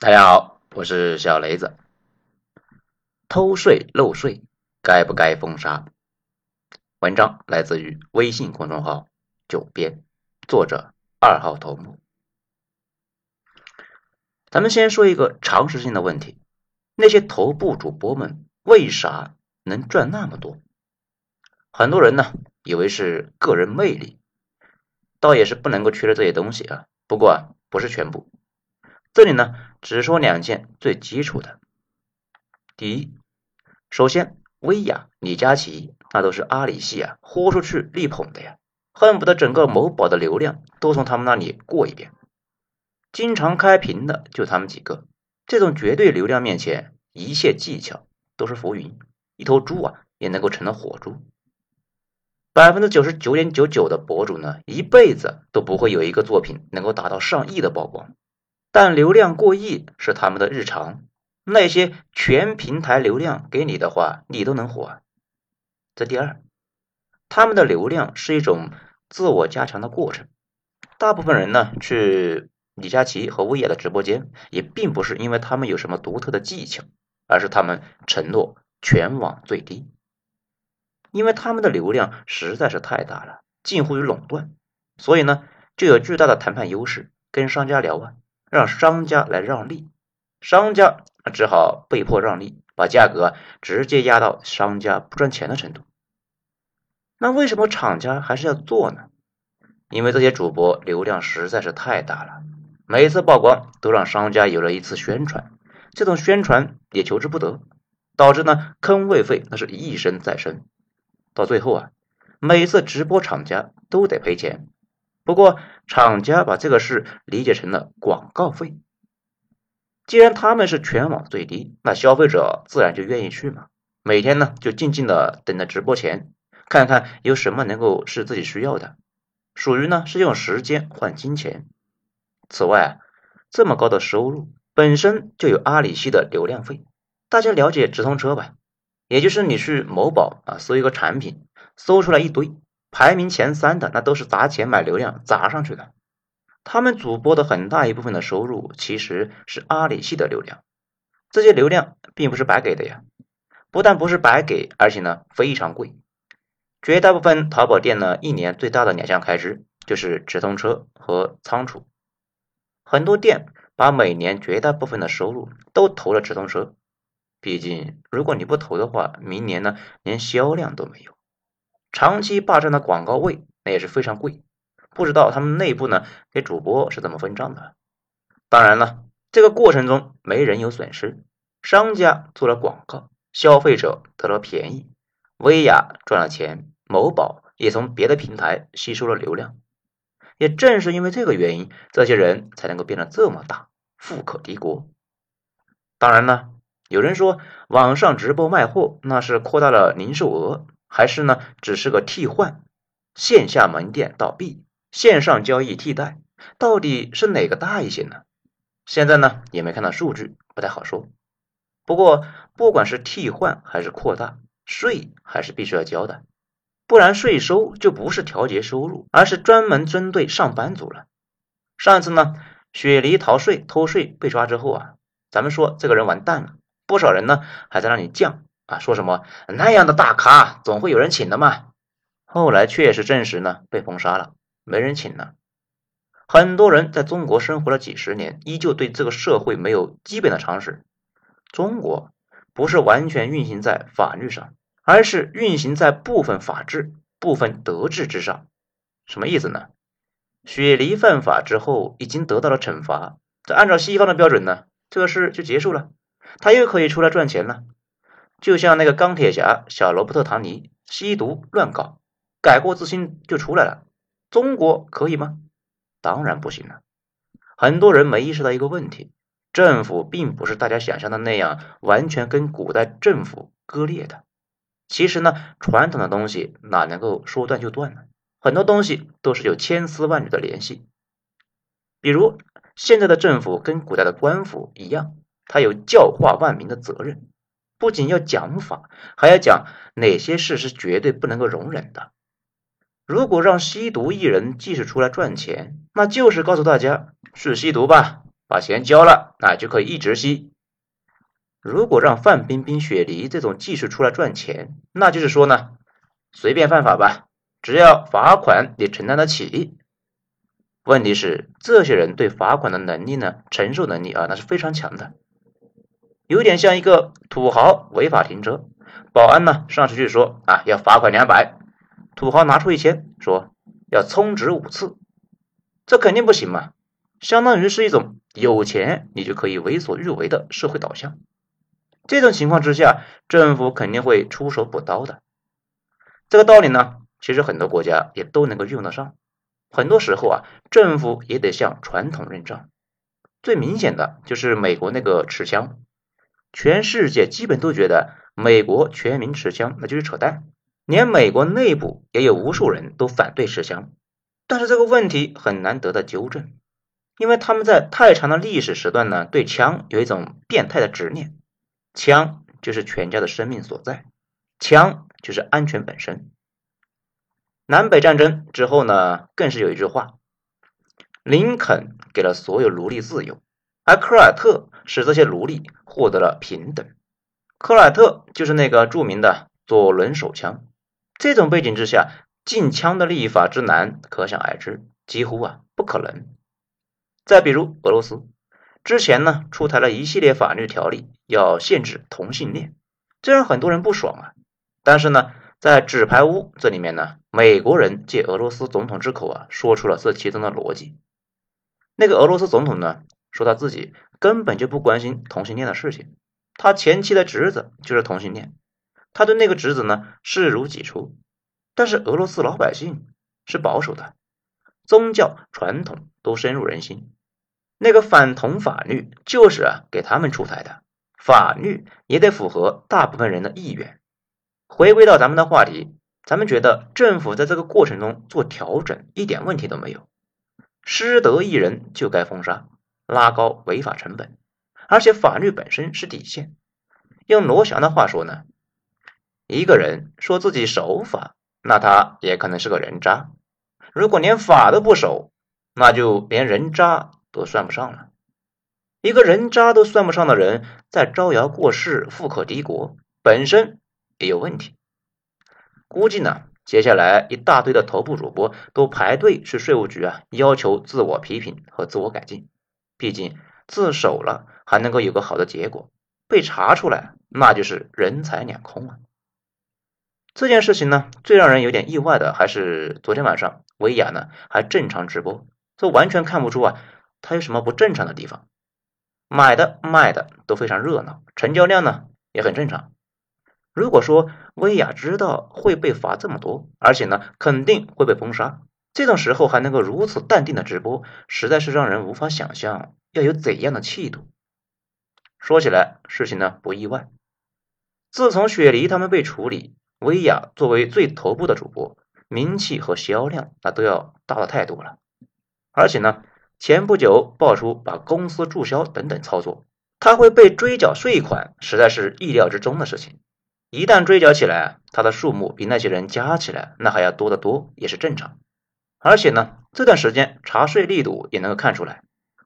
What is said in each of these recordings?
大家好，我是小雷子。偷税漏税该不该封杀？文章来自于微信公众号“九编”，作者二号头目。咱们先说一个常识性的问题：那些头部主播们为啥能赚那么多？很多人呢以为是个人魅力，倒也是不能够缺了这些东西啊。不过啊，不是全部。这里呢，只说两件最基础的。第一，首先，薇娅、李佳琦那都是阿里系啊，豁出去力捧的呀，恨不得整个某宝的流量都从他们那里过一遍。经常开屏的就他们几个，这种绝对流量面前，一切技巧都是浮云，一头猪啊也能够成了火猪。百分之九十九点九九的博主呢，一辈子都不会有一个作品能够达到上亿的曝光。但流量过亿是他们的日常，那些全平台流量给你的话，你都能火。这第二，他们的流量是一种自我加强的过程。大部分人呢去李佳琦和薇娅的直播间，也并不是因为他们有什么独特的技巧，而是他们承诺全网最低，因为他们的流量实在是太大了，近乎于垄断，所以呢就有巨大的谈判优势，跟商家聊啊。让商家来让利，商家只好被迫让利，把价格直接压到商家不赚钱的程度。那为什么厂家还是要做呢？因为这些主播流量实在是太大了，每次曝光都让商家有了一次宣传，这种宣传也求之不得，导致呢坑位费那是一生再生，到最后啊，每次直播厂家都得赔钱。不过，厂家把这个事理解成了广告费。既然他们是全网最低，那消费者自然就愿意去嘛。每天呢，就静静的等着直播前，看看有什么能够是自己需要的，属于呢是用时间换金钱。此外，这么高的收入本身就有阿里系的流量费。大家了解直通车吧？也就是你去某宝啊搜一个产品，搜出来一堆。排名前三的那都是砸钱买流量砸上去的，他们主播的很大一部分的收入其实是阿里系的流量，这些流量并不是白给的呀，不但不是白给，而且呢非常贵。绝大部分淘宝店呢一年最大的两项开支就是直通车和仓储，很多店把每年绝大部分的收入都投了直通车，毕竟如果你不投的话，明年呢连销量都没有。长期霸占的广告位，那也是非常贵。不知道他们内部呢给主播是怎么分账的？当然了，这个过程中没人有损失，商家做了广告，消费者得了便宜，薇娅赚了钱，某宝也从别的平台吸收了流量。也正是因为这个原因，这些人才能够变得这么大，富可敌国。当然了，有人说网上直播卖货，那是扩大了零售额。还是呢，只是个替换，线下门店倒闭，线上交易替代，到底是哪个大一些呢？现在呢也没看到数据，不太好说。不过不管是替换还是扩大，税还是必须要交的，不然税收就不是调节收入，而是专门针对上班族了。上一次呢，雪梨逃税偷税被抓之后啊，咱们说这个人完蛋了，不少人呢还在那里犟。啊，说什么那样的大咖总会有人请的嘛？后来确实证实呢，被封杀了，没人请了。很多人在中国生活了几十年，依旧对这个社会没有基本的常识。中国不是完全运行在法律上，而是运行在部分法治、部分德治之上。什么意思呢？雪梨犯法之后已经得到了惩罚，这按照西方的标准呢，这个事就结束了，他又可以出来赚钱了。就像那个钢铁侠小罗伯特·唐尼吸毒乱搞，改过自新就出来了。中国可以吗？当然不行了。很多人没意识到一个问题：政府并不是大家想象的那样完全跟古代政府割裂的。其实呢，传统的东西哪能够说断就断呢？很多东西都是有千丝万缕的联系。比如现在的政府跟古代的官府一样，它有教化万民的责任。不仅要讲法，还要讲哪些事是绝对不能够容忍的。如果让吸毒艺人继续出来赚钱，那就是告诉大家去吸毒吧，把钱交了，那就可以一直吸。如果让范冰冰、雪梨这种技术出来赚钱，那就是说呢，随便犯法吧，只要罚款你承担得起。问题是，这些人对罚款的能力呢，承受能力啊，那是非常强的，有点像一个土豪违法停车，保安呢上去就说啊要罚款两百，土豪拿出一千说要充值五次，这肯定不行嘛，相当于是一种有钱你就可以为所欲为的社会导向。这种情况之下，政府肯定会出手补刀的。这个道理呢，其实很多国家也都能够用得上。很多时候啊，政府也得向传统认账。最明显的就是美国那个持枪，全世界基本都觉得美国全民持枪那就是扯淡，连美国内部也有无数人都反对持枪。但是这个问题很难得到纠正，因为他们在太长的历史时段呢，对枪有一种变态的执念。枪就是全家的生命所在，枪就是安全本身。南北战争之后呢，更是有一句话：林肯给了所有奴隶自由，而科尔特使这些奴隶获得了平等。科尔特就是那个著名的左轮手枪。这种背景之下，禁枪的立法之难，可想而知，几乎啊不可能。再比如俄罗斯。之前呢，出台了一系列法律条例，要限制同性恋，这让很多人不爽啊。但是呢，在纸牌屋这里面呢，美国人借俄罗斯总统之口啊，说出了这其中的逻辑。那个俄罗斯总统呢，说他自己根本就不关心同性恋的事情，他前妻的侄子就是同性恋，他对那个侄子呢视如己出。但是俄罗斯老百姓是保守的，宗教传统都深入人心。那个反同法律就是啊给他们出台的，法律也得符合大部分人的意愿。回归到咱们的话题，咱们觉得政府在这个过程中做调整一点问题都没有，失德一人就该封杀，拉高违法成本，而且法律本身是底线。用罗翔的话说呢，一个人说自己守法，那他也可能是个人渣；如果连法都不守，那就连人渣。都算不上了，一个人渣都算不上的人，在招摇过市、富可敌国，本身也有问题。估计呢，接下来一大堆的头部主播都排队去税务局啊，要求自我批评和自我改进。毕竟自首了还能够有个好的结果，被查出来那就是人财两空啊。这件事情呢，最让人有点意外的还是昨天晚上薇娅呢还正常直播，这完全看不出啊。她有什么不正常的地方？买的卖的都非常热闹，成交量呢也很正常。如果说薇娅知道会被罚这么多，而且呢肯定会被封杀，这种时候还能够如此淡定的直播，实在是让人无法想象要有怎样的气度。说起来，事情呢不意外。自从雪梨他们被处理，薇娅作为最头部的主播，名气和销量那都要大了太多了，而且呢。前不久爆出把公司注销等等操作，他会被追缴税款，实在是意料之中的事情。一旦追缴起来，他的数目比那些人加起来那还要多得多，也是正常。而且呢，这段时间查税力度也能够看出来，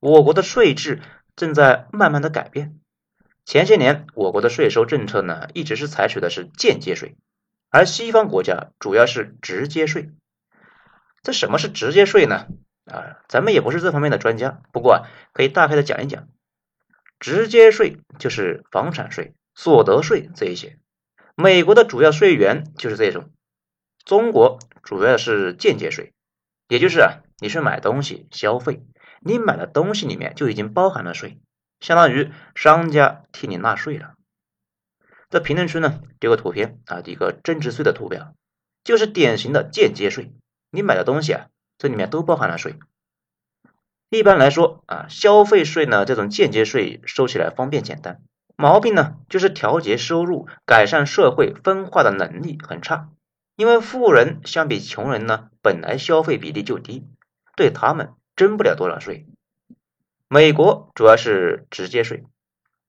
我国的税制正在慢慢的改变。前些年我国的税收政策呢，一直是采取的是间接税，而西方国家主要是直接税。这什么是直接税呢？啊，咱们也不是这方面的专家，不过啊，可以大概的讲一讲。直接税就是房产税、所得税这一些，美国的主要税源就是这种。中国主要是间接税，也就是啊，你去买东西消费，你买的东西里面就已经包含了税，相当于商家替你纳税了。在评论区呢丢个图片啊，一个增值税的图表，就是典型的间接税，你买的东西啊。这里面都包含了税。一般来说啊，消费税呢这种间接税收起来方便简单，毛病呢就是调节收入、改善社会分化的能力很差。因为富人相比穷人呢，本来消费比例就低，对他们征不了多少税。美国主要是直接税。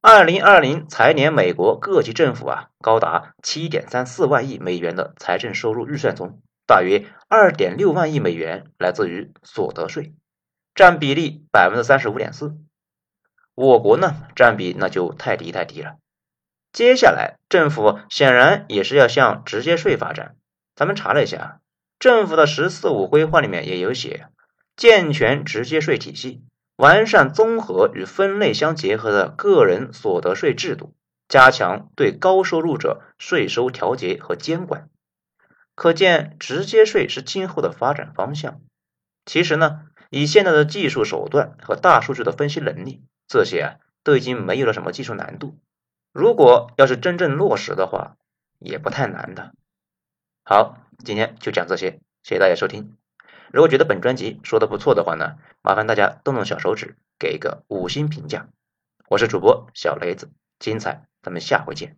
二零二零财年，美国各级政府啊高达七点三四万亿美元的财政收入预算中。大约二点六万亿美元来自于所得税，占比例百分之三十五点四。我国呢占比那就太低太低了。接下来，政府显然也是要向直接税发展。咱们查了一下，政府的“十四五”规划里面也有写，健全直接税体系，完善综合与分类相结合的个人所得税制度，加强对高收入者税收调节和监管。可见，直接税是今后的发展方向。其实呢，以现在的技术手段和大数据的分析能力，这些啊都已经没有了什么技术难度。如果要是真正落实的话，也不太难的。好，今天就讲这些，谢谢大家收听。如果觉得本专辑说的不错的话呢，麻烦大家动动小手指，给一个五星评价。我是主播小雷子，精彩，咱们下回见。